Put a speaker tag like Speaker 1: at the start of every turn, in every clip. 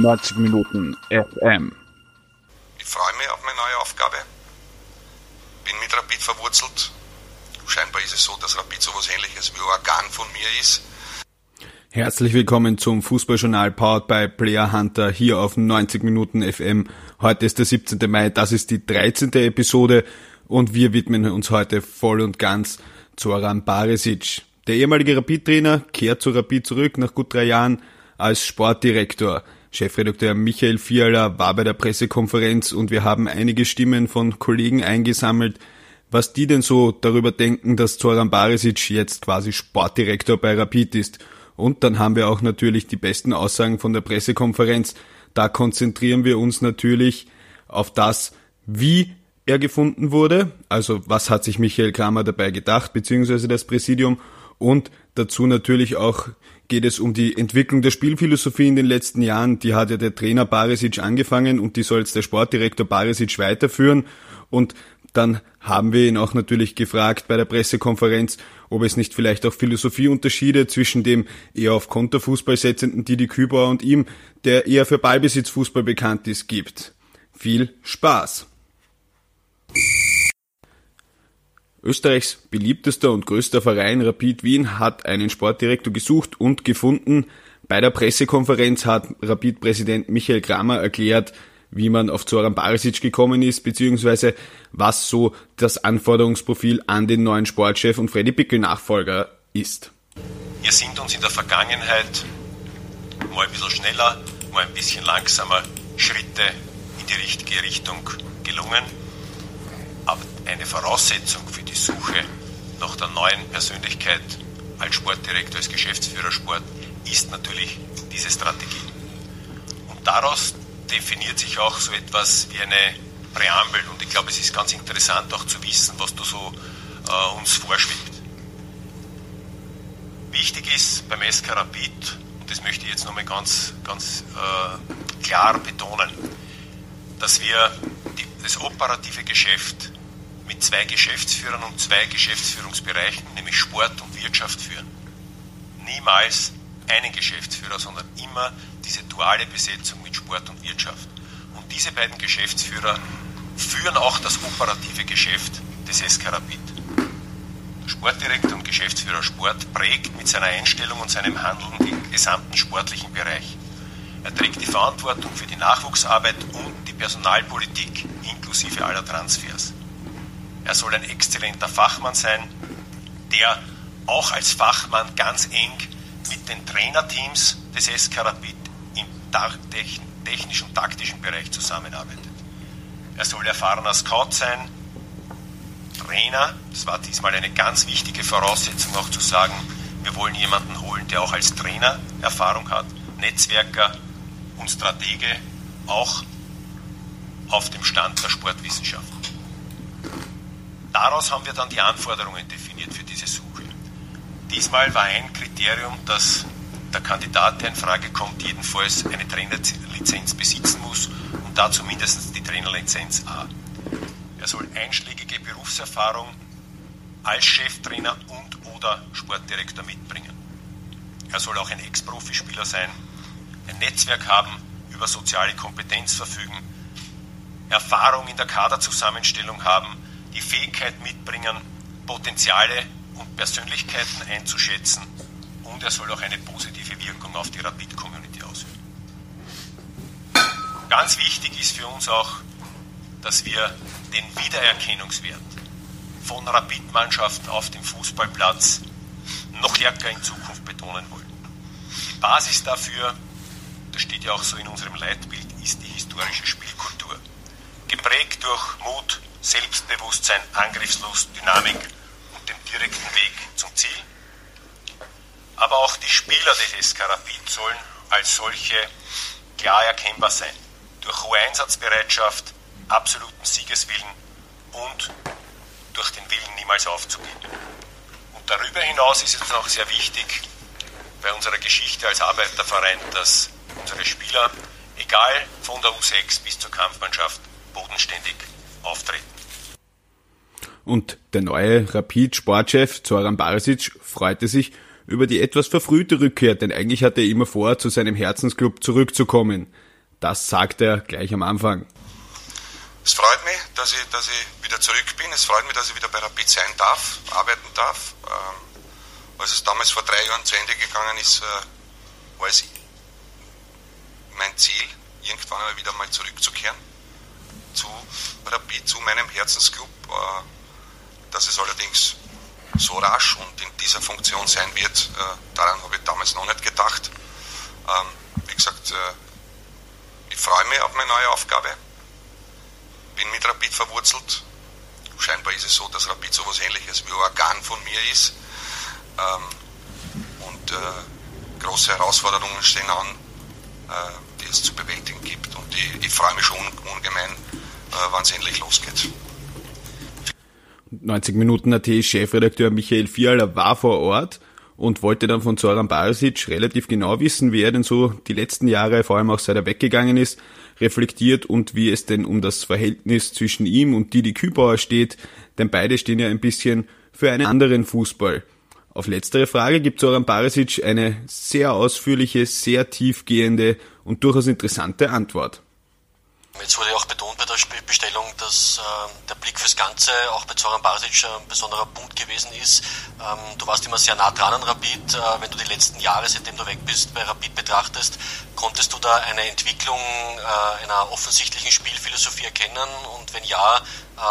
Speaker 1: 90 Minuten FM.
Speaker 2: Ich freue mich auf meine neue Aufgabe. Bin mit Rapid verwurzelt. Scheinbar ist es so, dass Rapid so etwas ähnliches wie ein Organ von mir ist.
Speaker 1: Herzlich willkommen zum Fußballjournal Powered by Player Hunter hier auf 90 Minuten FM. Heute ist der 17. Mai, das ist die 13. Episode und wir widmen uns heute voll und ganz Zoran Barisic. Der ehemalige Rapid-Trainer kehrt zu Rapid zurück nach gut drei Jahren als Sportdirektor. Chefredakteur Michael Fiala war bei der Pressekonferenz und wir haben einige Stimmen von Kollegen eingesammelt, was die denn so darüber denken, dass Zoran Barisic jetzt quasi Sportdirektor bei Rapid ist. Und dann haben wir auch natürlich die besten Aussagen von der Pressekonferenz. Da konzentrieren wir uns natürlich auf das, wie er gefunden wurde, also was hat sich Michael Kramer dabei gedacht, beziehungsweise das Präsidium und dazu natürlich auch geht es um die Entwicklung der Spielphilosophie in den letzten Jahren. Die hat ja der Trainer Barisic angefangen und die soll jetzt der Sportdirektor Barisic weiterführen. Und dann haben wir ihn auch natürlich gefragt bei der Pressekonferenz, ob es nicht vielleicht auch Philosophieunterschiede zwischen dem eher auf Konterfußball setzenden Didi Kübauer und ihm, der eher für Ballbesitzfußball bekannt ist, gibt. Viel Spaß! Österreichs beliebtester und größter Verein Rapid Wien hat einen Sportdirektor gesucht und gefunden. Bei der Pressekonferenz hat Rapid-Präsident Michael Kramer erklärt, wie man auf Zoran Barisic gekommen ist, beziehungsweise was so das Anforderungsprofil an den neuen Sportchef und Freddy Pickel Nachfolger ist.
Speaker 2: Wir sind uns in der Vergangenheit mal ein bisschen schneller, mal ein bisschen langsamer Schritte in die richtige Richtung gelungen. Eine Voraussetzung für die Suche nach der neuen Persönlichkeit als Sportdirektor, als Geschäftsführer Sport ist natürlich diese Strategie. Und daraus definiert sich auch so etwas wie eine Präambel. Und ich glaube, es ist ganz interessant auch zu wissen, was da so äh, uns vorschwebt. Wichtig ist beim SK Rapid, und das möchte ich jetzt nochmal ganz, ganz äh, klar betonen, dass wir die, das operative Geschäft mit zwei Geschäftsführern und zwei Geschäftsführungsbereichen, nämlich Sport und Wirtschaft führen. Niemals einen Geschäftsführer, sondern immer diese duale Besetzung mit Sport und Wirtschaft. Und diese beiden Geschäftsführer führen auch das operative Geschäft des SK Rapid. Der Sportdirektor und Geschäftsführer Sport prägt mit seiner Einstellung und seinem Handeln den gesamten sportlichen Bereich. Er trägt die Verantwortung für die Nachwuchsarbeit und die Personalpolitik inklusive aller Transfers. Er soll ein exzellenter Fachmann sein, der auch als Fachmann ganz eng mit den Trainerteams des SK Rapid im technischen, taktischen Bereich zusammenarbeitet. Er soll erfahrener Scout sein, Trainer, das war diesmal eine ganz wichtige Voraussetzung auch zu sagen, wir wollen jemanden holen, der auch als Trainer Erfahrung hat, Netzwerker und Stratege, auch auf dem Stand der Sportwissenschaften. Daraus haben wir dann die Anforderungen definiert für diese Suche. Diesmal war ein Kriterium, dass der Kandidat, der in Frage kommt, jedenfalls eine Trainerlizenz besitzen muss und dazu mindestens die Trainerlizenz A. Er soll einschlägige Berufserfahrung als Cheftrainer und oder Sportdirektor mitbringen. Er soll auch ein Ex-Profispieler sein, ein Netzwerk haben, über soziale Kompetenz verfügen, Erfahrung in der Kaderzusammenstellung haben, die Fähigkeit mitbringen, Potenziale und Persönlichkeiten einzuschätzen und er soll auch eine positive Wirkung auf die Rapid-Community ausüben. Ganz wichtig ist für uns auch, dass wir den Wiedererkennungswert von Rapid-Mannschaften auf dem Fußballplatz noch stärker in Zukunft betonen wollen. Die Basis dafür, das steht ja auch so in unserem Leitbild, ist die historische Spielkultur. Geprägt durch Mut, Selbstbewusstsein, Angriffslust, Dynamik und den direkten Weg zum Ziel. Aber auch die Spieler des SK Rapid sollen als solche klar erkennbar sein. Durch hohe Einsatzbereitschaft, absoluten Siegeswillen und durch den Willen niemals aufzugeben. Und darüber hinaus ist es auch sehr wichtig bei unserer Geschichte als Arbeiterverein, dass unsere Spieler, egal von der U6 bis zur Kampfmannschaft, bodenständig auftreten.
Speaker 1: Und der neue Rapid-Sportchef Zoran Barisic freute sich über die etwas verfrühte Rückkehr, denn eigentlich hatte er immer vor, zu seinem Herzensclub zurückzukommen. Das sagt er gleich am Anfang.
Speaker 3: Es freut mich, dass ich, dass ich wieder zurück bin. Es freut mich, dass ich wieder bei Rapid sein darf, arbeiten darf. Ähm, als es damals vor drei Jahren zu Ende gegangen ist, äh, war es mein Ziel, irgendwann einmal wieder mal zurückzukehren zu Rapid, zu meinem Herzensclub. Äh, dass es allerdings so rasch und in dieser Funktion sein wird, äh, daran habe ich damals noch nicht gedacht. Ähm, wie gesagt, äh, ich freue mich auf meine neue Aufgabe. Bin mit Rapid verwurzelt. Scheinbar ist es so, dass Rapid so etwas ähnliches wie ein Organ von mir ist. Ähm, und äh, große Herausforderungen stehen an, die es zu bewältigen gibt. Und ich, freue mich schon ungemein, wann es endlich losgeht.
Speaker 1: 90 Minuten AT Chefredakteur Michael Fiala war vor Ort und wollte dann von Zoran Barisic relativ genau wissen, wie er denn so die letzten Jahre, vor allem auch seit er weggegangen ist, reflektiert und wie es denn um das Verhältnis zwischen ihm und Didi Kübauer steht, denn beide stehen ja ein bisschen für einen anderen Fußball. Auf letztere Frage gibt Zoran Barisic eine sehr ausführliche, sehr tiefgehende und durchaus interessante Antwort.
Speaker 4: Jetzt wurde auch betont bei der Spielbestellung, dass äh, der Blick fürs Ganze auch bei Zoran Basic ein besonderer Punkt gewesen ist. Ähm, du warst immer sehr nah dran an Rapid. Äh, wenn du die letzten Jahre, seitdem du weg bist, bei Rapid betrachtest, konntest du da eine Entwicklung äh, einer offensichtlichen Spielphilosophie erkennen? Und wenn ja, äh,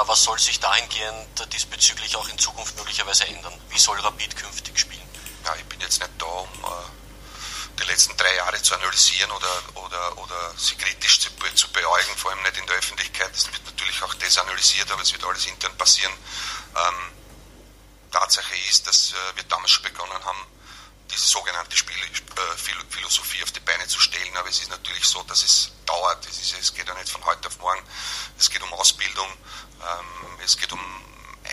Speaker 4: was soll sich dahingehend diesbezüglich auch in Zukunft möglicherweise ändern? Wie soll Rapid künftig spielen?
Speaker 3: Ja, ich bin jetzt nicht da, um äh, die letzten drei Jahre zu analysieren oder, oder, oder sie kritisch zu, zu beäugen, vor allem nicht in der Öffentlichkeit. Es wird natürlich auch das analysiert, aber es wird alles intern passieren. Ähm, Tatsache ist, dass äh, wir damals schon begonnen haben, diese sogenannte äh, auf die Beine zu stellen. Aber es ist natürlich so, dass es dauert. Es, ist, es geht ja nicht von heute auf morgen. Es geht um Ausbildung, ähm, es geht um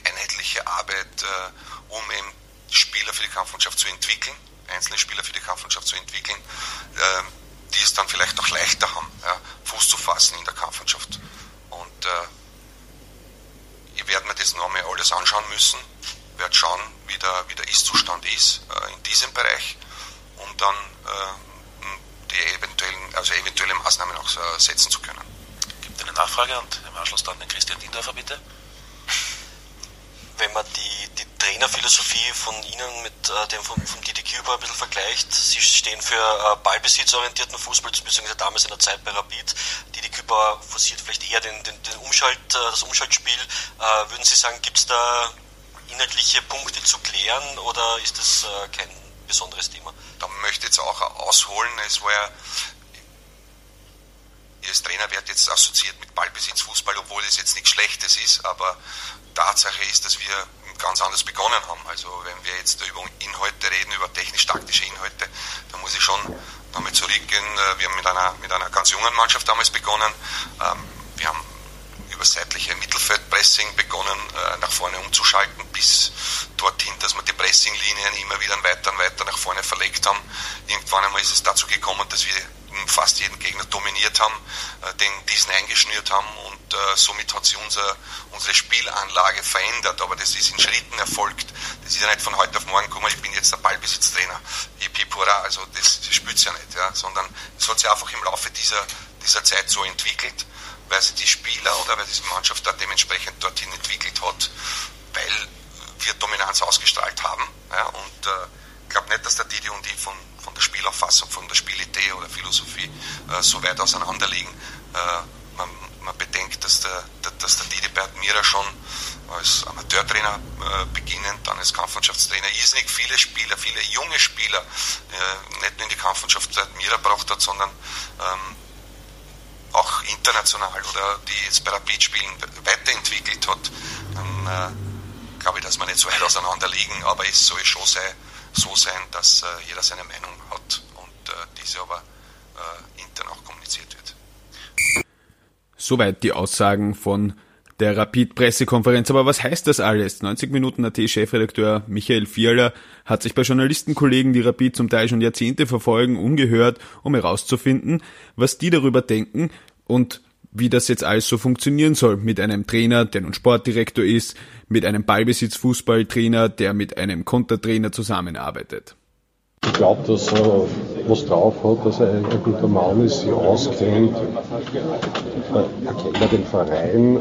Speaker 3: einheitliche Arbeit, äh, um eben Spieler für die Kampfmannschaft zu entwickeln einzelne Spieler für die Kampfmannschaft zu entwickeln, äh, die es dann vielleicht auch leichter haben, ja, Fuß zu fassen in der Kampfmannschaft. Und äh, ich werde mir das nochmal alles anschauen müssen, werde schauen, wie der, wie der Ist-Zustand ist äh, in diesem Bereich, um dann äh, die eventuellen, also eventuelle Maßnahmen auch äh, setzen zu können.
Speaker 5: Gibt eine Nachfrage und im Anschluss dann den Christian Dindorfer bitte
Speaker 4: wenn man die, die Trainerphilosophie von Ihnen mit äh, dem von, von Didi Küber ein bisschen vergleicht, Sie stehen für äh, ballbesitzorientierten Fußball, beziehungsweise damals in der Zeit bei Rapid. Didi Küber forciert vielleicht eher den, den, den Umschalt, äh, das Umschaltspiel. Äh, würden Sie sagen, gibt es da inhaltliche Punkte zu klären oder ist das äh, kein besonderes Thema?
Speaker 3: Da möchte ich jetzt auch ausholen. Es war ja als Trainer wird jetzt assoziiert mit Ballbesitzfußball, obwohl es jetzt nichts Schlechtes ist, aber Tatsache ist, dass wir ganz anders begonnen haben. Also wenn wir jetzt über Inhalte reden, über technisch-taktische Inhalte, dann muss ich schon damit zurückgehen. Äh, wir haben mit einer, mit einer ganz jungen Mannschaft damals begonnen. Ähm, wir haben über seitliche Mittelfeldpressing begonnen, äh, nach vorne umzuschalten, bis dorthin, dass wir die Pressinglinien immer wieder weiter und weiter nach vorne verlegt haben. Irgendwann einmal ist es dazu gekommen, dass wir fast jeden Gegner dominiert haben, äh, den diesen eingeschnürt haben und äh, somit hat sich unser, unsere Spielanlage verändert. Aber das ist in Schritten erfolgt. Das ist ja nicht von heute auf morgen gekommen, ich bin jetzt der Ballbesitztrainer. Hip hurra, also das, das spürt ja nicht, ja, sondern es hat sich einfach im Laufe dieser, dieser Zeit so entwickelt, weil sich die Spieler oder weil die Mannschaft da dementsprechend dorthin entwickelt hat, weil wir Dominanz ausgestrahlt haben. Ja, und äh, ich glaube nicht, dass der Didi und ich von von der Spielauffassung, von der Spielidee oder Philosophie äh, so weit auseinander liegen. Äh, man, man, bedenkt, dass der, dass der Didi bei Admira schon als Amateurtrainer äh, beginnend, dann als Kampfmannschaftstrainer irrsinnig viele Spieler, viele junge Spieler äh, nicht nur in die Kampfmannschaft Admira gebracht hat, sondern ähm, auch international oder die jetzt bei Rapid spielen, weiterentwickelt hat, dann äh, glaube ich, dass wir nicht so weit auseinander liegen, aber es soll schon sein, so sein, dass äh, jeder seine Meinung hat und äh, diese aber äh, intern auch kommuniziert wird.
Speaker 1: Soweit die Aussagen von der Rapid-Pressekonferenz. Aber was heißt das alles? 90 Minuten AT-Chefredakteur Michael Vierler hat sich bei Journalistenkollegen, die Rapid zum Teil schon Jahrzehnte verfolgen, umgehört, um herauszufinden, was die darüber denken und wie das jetzt alles so funktionieren soll mit einem Trainer, der nun Sportdirektor ist, mit einem Ballbesitzfußballtrainer, der mit einem Kontertrainer zusammenarbeitet.
Speaker 6: ich glaube, dass er was drauf hat, dass er ein, guter Mann ist, sich auskennt. Er kennt den Verein.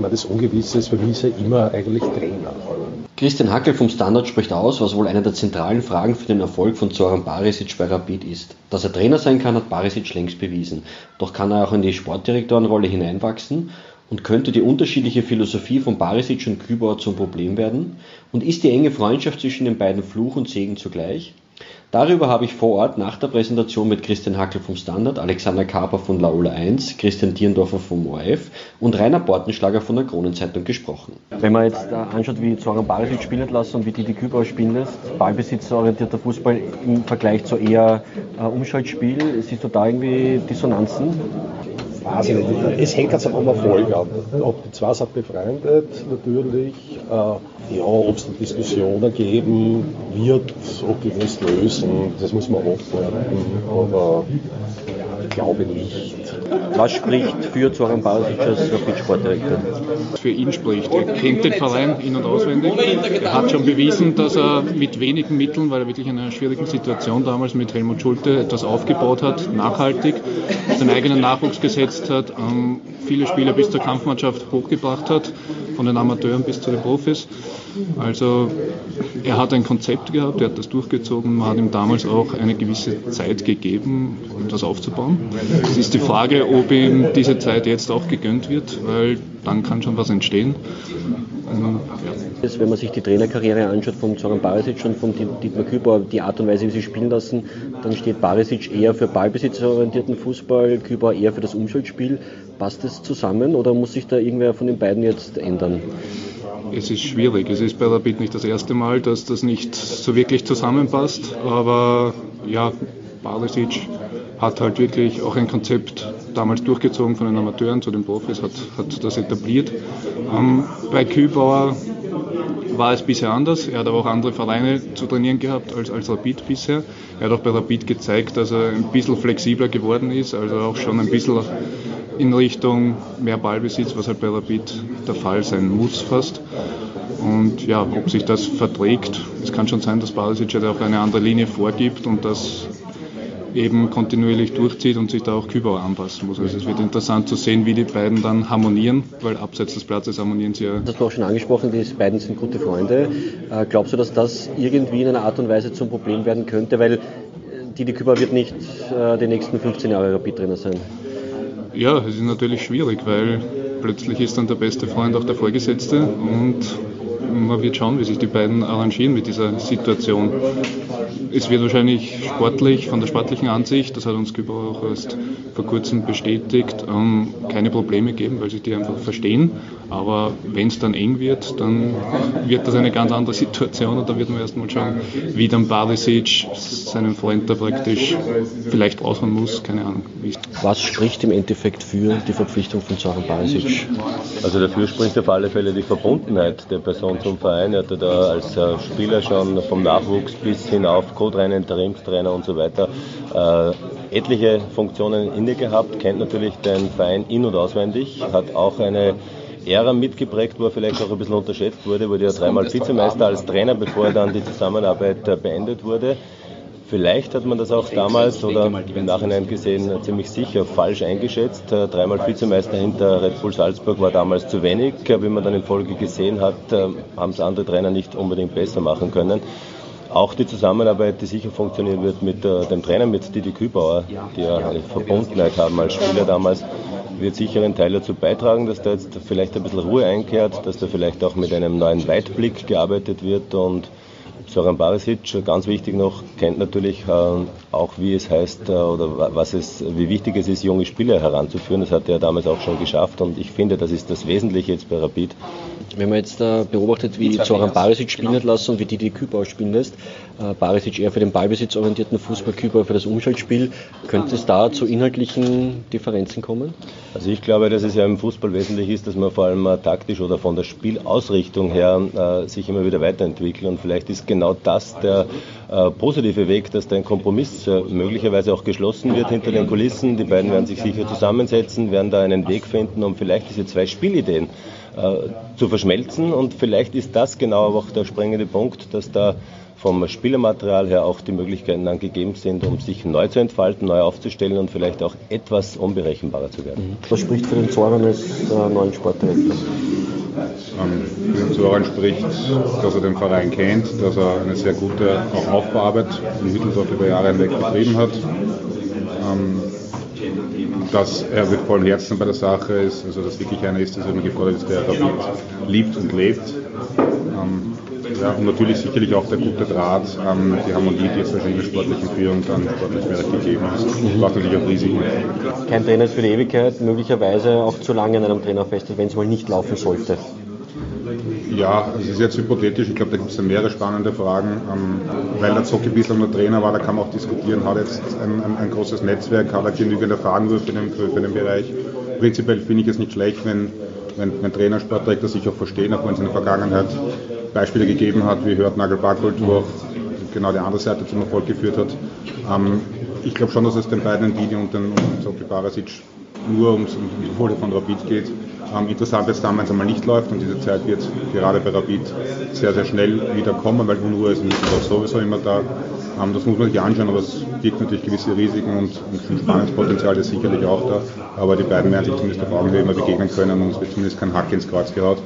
Speaker 6: Meine, das Ungewisse ist für mich er immer eigentlich Trainer.
Speaker 7: Christian Hackel vom Standard spricht aus, was wohl eine der zentralen Fragen für den Erfolg von Zoran Barisic bei Rapid ist. Dass er Trainer sein kann, hat Barisic längst bewiesen. Doch kann er auch in die Sportdirektorenrolle hineinwachsen und könnte die unterschiedliche Philosophie von Barisic und Kübauer zum Problem werden? Und ist die enge Freundschaft zwischen den beiden Fluch und Segen zugleich? Darüber habe ich vor Ort nach der Präsentation mit Christian Hackel vom Standard, Alexander Kaper von Laola 1, Christian Dierendorfer vom ORF und Rainer Bortenschlager von der Kronenzeitung gesprochen. Wenn man jetzt anschaut, wie Zoran Barisic spielen lässt und wie Didi Kübauer spielen lässt, ballbesitzorientierter Fußball im Vergleich zu eher äh, Umschaltspiel, siehst du da irgendwie Dissonanzen?
Speaker 6: Weiß ich nicht. Es hängt jetzt am Erfolg an. Ob die zwei sind befreundet, natürlich. Äh, ja, ob es Diskussionen geben wird, ob die das lösen, das muss man abwarten. Aber ich glaube nicht.
Speaker 7: Was spricht für Zoran Basic als Rapid-Sportdirektor?
Speaker 8: Für ihn spricht. Er kennt den Verein in- und auswendig. Er hat schon bewiesen, dass er mit wenigen Mitteln, weil er wirklich in einer schwierigen Situation damals mit Helmut Schulte etwas aufgebaut hat, nachhaltig, seinen eigenen Nachwuchs gesetzt hat, ähm, viele Spieler bis zur Kampfmannschaft hochgebracht hat, von den Amateuren bis zu den Profis. Also er hat ein Konzept gehabt, er hat das durchgezogen, man hat ihm damals auch eine gewisse Zeit gegeben, um das aufzubauen. Es ist die Frage, ob ihm diese Zeit jetzt auch gegönnt wird, weil dann kann schon was entstehen.
Speaker 7: Ja. Wenn man sich die Trainerkarriere anschaut von Zoran Barisic und von Dietmar Kübauer, die Art und Weise, wie sie spielen lassen, dann steht Barisic eher für ballbesitzorientierten Fußball, Kübauer eher für das Umschaltspiel. Passt das zusammen oder muss sich da irgendwer von den beiden jetzt ändern?
Speaker 8: Es ist schwierig. Es ist bei Rapid nicht das erste Mal, dass das nicht so wirklich zusammenpasst. Aber ja, Barisic hat halt wirklich auch ein Konzept damals durchgezogen von den Amateuren zu den Profis, hat, hat das etabliert. Ähm, bei Kübauer war es bisher anders. Er hat aber auch andere Vereine zu trainieren gehabt als, als Rapid bisher. Er hat auch bei Rapid gezeigt, dass er ein bisschen flexibler geworden ist, also auch schon ein bisschen in Richtung mehr Ballbesitz, was halt bei Rapid der Fall sein muss fast. Und ja, ob sich das verträgt, es kann schon sein, dass Barisic halt auch eine andere Linie vorgibt und das eben kontinuierlich durchzieht und sich da auch Kübauer anpassen muss. Also es wird interessant zu sehen, wie die beiden dann harmonieren, weil abseits des Platzes harmonieren sie ja.
Speaker 7: Das hast du auch schon angesprochen, die beiden sind gute Freunde. Äh, glaubst du, dass das irgendwie in einer Art und Weise zum Problem werden könnte? Weil Didi Kübauer wird nicht äh, die nächsten 15 Jahre Rapid-Trainer sein.
Speaker 8: Ja, es ist natürlich schwierig, weil plötzlich ist dann der beste Freund auch der Vorgesetzte und man wird schauen, wie sich die beiden arrangieren mit dieser Situation. Es wird wahrscheinlich sportlich, von der sportlichen Ansicht, das hat uns Kübauer auch erst vor kurzem bestätigt, ähm, keine Probleme geben, weil sich die einfach verstehen. Aber wenn es dann eng wird, dann wird das eine ganz andere Situation und da wird man erstmal schauen, wie dann Barisic seinen Freund da praktisch vielleicht raushauen muss, keine Ahnung.
Speaker 7: Was spricht im Endeffekt für die Verpflichtung von Zoran Barisic?
Speaker 9: Also dafür spricht auf alle Fälle die Verbundenheit der Person zum Verein. Er hatte da als Spieler schon vom Nachwuchs bis hinauf Co-Trainer, Interimstrainer und so weiter äh, etliche Funktionen inne gehabt, kennt natürlich den Verein in- und auswendig, hat auch eine Ära mitgeprägt, wo er vielleicht auch ein bisschen unterschätzt wurde, wurde ja dreimal Vizemeister als Trainer, bevor dann die Zusammenarbeit beendet wurde. Vielleicht hat man das auch damals oder im Nachhinein gesehen ziemlich sicher falsch eingeschätzt. Dreimal Vizemeister hinter Red Bull Salzburg war damals zu wenig. Wie man dann in Folge gesehen hat, haben es andere Trainer nicht unbedingt besser machen können. Auch die Zusammenarbeit, die sicher funktionieren wird mit dem Trainer, mit Didi Kübauer, die ja eine Verbundenheit haben als Spieler damals, wird sicher einen Teil dazu beitragen, dass da jetzt vielleicht ein bisschen Ruhe einkehrt, dass da vielleicht auch mit einem neuen Weitblick gearbeitet wird und Soran Barisic, ganz wichtig noch, kennt natürlich äh, auch, wie es heißt äh, oder was es, wie wichtig es ist, junge Spieler heranzuführen. Das hat er damals auch schon geschafft und ich finde, das ist das Wesentliche jetzt bei Rapid.
Speaker 7: Wenn man jetzt äh, beobachtet, wie Zoran Barisic spielen genau. lässt und wie Didi Kübauer spielen lässt, äh, Barisic eher für den ballbesitzorientierten Fußball, Kübauer für das Umschaltspiel, könnte es da zu inhaltlichen Differenzen kommen?
Speaker 9: Also ich glaube, dass es ja im Fußball wesentlich ist, dass man vor allem äh, taktisch oder von der Spielausrichtung her äh, sich immer wieder weiterentwickelt und vielleicht ist genau das der äh, positive Weg, dass da ein Kompromiss äh, möglicherweise auch geschlossen wird hinter den Kulissen. Die beiden werden sich sicher zusammensetzen, werden da einen Weg finden, um vielleicht diese zwei Spielideen äh, zu verschmelzen und vielleicht ist das genau auch der springende Punkt, dass da vom Spielermaterial her auch die Möglichkeiten dann gegeben sind, um sich neu zu entfalten, neu aufzustellen und vielleicht auch etwas unberechenbarer zu werden.
Speaker 7: Was spricht für den Zoran als äh, neuen Sportdirektor?
Speaker 10: Ähm, für den Zoran spricht, dass er den Verein kennt, dass er eine sehr gute auch Aufbauarbeit in Hütteldorf über Jahre hinweg betrieben hat. Ähm, dass er mit vollem Herzen bei der Sache ist, also dass wirklich einer ist, der immer gefordert ist, der Rapid liebt und lebt. Ähm, ja, und natürlich sicherlich auch der gute Draht, ähm, die Harmonie, die wahrscheinlich in der sportlichen Führung dann sportlich mehr gegeben ist. Das macht natürlich auch Risiken.
Speaker 7: Kein Trainer ist für die Ewigkeit, möglicherweise auch zu lange in einem Trainer fest, wenn es mal nicht laufen sollte.
Speaker 10: Ja, es ist jetzt hypothetisch. Ich glaube, da gibt es ja mehrere spannende Fragen. Ähm, weil der Zocki bislang nur Trainer war, da kann man auch diskutieren, hat jetzt ein, ein, ein großes Netzwerk, hat er genügend Erfahrung für den, für, für den Bereich. Prinzipiell finde ich es nicht schlecht, wenn, wenn, wenn Trainer, Sportdirektor sich auch verstehen, auch wenn es in der Vergangenheit Beispiele gegeben hat, wie Hört Nagel Barkold, wo auch genau die andere Seite zum Erfolg geführt hat. Ähm, ich glaube schon, dass es den beiden Didi und den Zocki Barasic nur ums, um die Folie von Rapid geht. Interessant wenn es einmal nicht läuft und diese Zeit wird gerade bei Rapid sehr, sehr schnell wieder kommen, weil Unruhe ist nicht sowieso immer da. Ähm, das muss man sich anschauen, aber es birgt natürlich gewisse Risiken und, und ein Spannungspotenzial ist sicherlich auch da. Aber die beiden werden sich zumindest auf Augenhöhe immer begegnen können und es wird zumindest kein Hack ins Kreuz gehaut.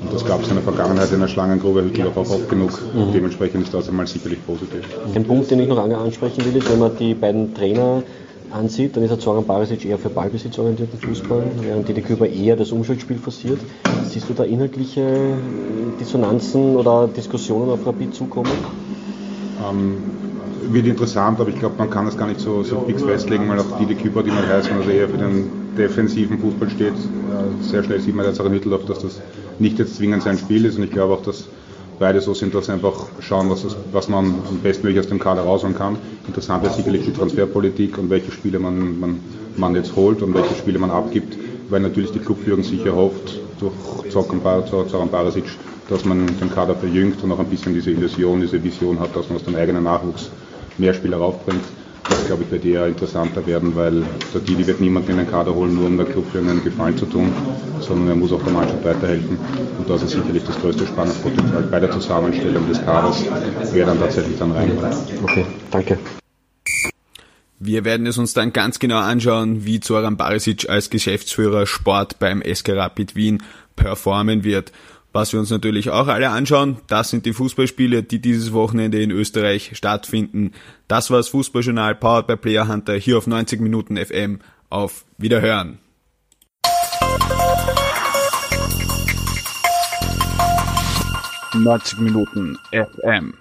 Speaker 10: Und das gab es in der Vergangenheit in der Schlangengrube Hütteldorf auch oft genug. Mhm. Dementsprechend ist das einmal sicherlich positiv.
Speaker 7: Ein Punkt, den ich noch ansprechen will, ist, wenn man die beiden Trainer ansieht, dann ist der Zoran Barisic eher für ballbesitzorientierten Fußball, während Didi Küber eher das Umschaltspiel forciert. Siehst du da inhaltliche Dissonanzen oder Diskussionen auf Rapid zukommen?
Speaker 10: Ähm, wird interessant, aber ich glaube, man kann das gar nicht so, so fix festlegen, weil auch Didi Küber, die man heißt, also eher für den defensiven Fußball steht. Äh, sehr schnell sieht man jetzt auch in Mitteldorf, dass das nicht jetzt zwingend sein Spiel ist und ich glaube auch, dass beide so sind, dass einfach schauen, was, was man bestmöglich aus dem Kader rausholen kann. Interessant ist sicherlich die Transferpolitik und welche Spiele man, man, man jetzt holt und welche Spiele man abgibt, weil natürlich die Clubführung sicher hofft, durch Zoran Barasic, dass man den Kader verjüngt und auch ein bisschen diese Illusion, diese Vision hat, dass man aus dem eigenen Nachwuchs mehr Spieler raufbringt. Das glaube ich bei dir interessanter werden, weil der Didi wird niemanden in den Kader holen, nur um der Clubführung einen Gefallen zu tun, sondern er muss auch der Mannschaft weiterhelfen. Und das ist sicherlich das größte Spannungspotenzial bei der Zusammenstellung des Kaders, wer dann tatsächlich dann reinkommt.
Speaker 7: Okay, danke.
Speaker 1: Wir werden es uns dann ganz genau anschauen, wie Zoran Barisic als Geschäftsführer Sport beim SK Rapid Wien performen wird. Was wir uns natürlich auch alle anschauen, das sind die Fußballspiele, die dieses Wochenende in Österreich stattfinden. Das war's Fußballjournal powered by Player Hunter hier auf 90 Minuten FM. Auf Wiederhören.
Speaker 11: Neunzig Minuten FM.